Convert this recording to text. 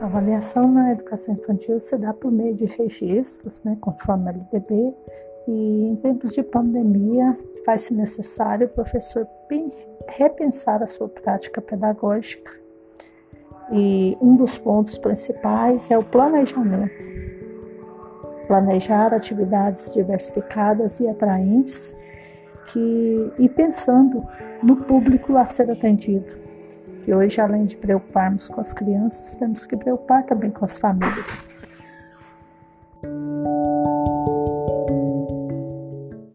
avaliação na educação infantil se dá por meio de registros, né, conforme a LDB, e em tempos de pandemia faz-se necessário o professor repensar a sua prática pedagógica. E um dos pontos principais é o planejamento. Planejar atividades diversificadas e atraentes que, e pensando no público a ser atendido. E hoje, além de preocuparmos com as crianças, temos que preocupar também com as famílias.